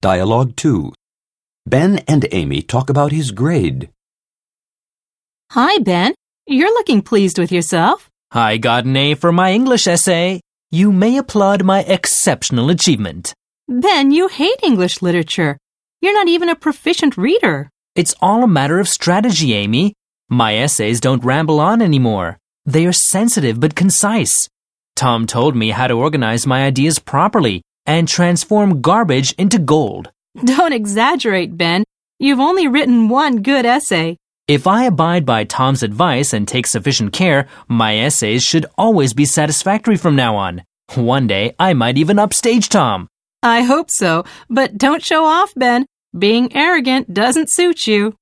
Dialogue 2. Ben and Amy talk about his grade. Hi, Ben. You're looking pleased with yourself. I got an A for my English essay. You may applaud my exceptional achievement. Ben, you hate English literature. You're not even a proficient reader. It's all a matter of strategy, Amy. My essays don't ramble on anymore. They are sensitive but concise. Tom told me how to organize my ideas properly and transform garbage into gold. Don't exaggerate, Ben. You've only written one good essay. If I abide by Tom's advice and take sufficient care, my essays should always be satisfactory from now on. One day, I might even upstage Tom. I hope so, but don't show off, Ben. Being arrogant doesn't suit you.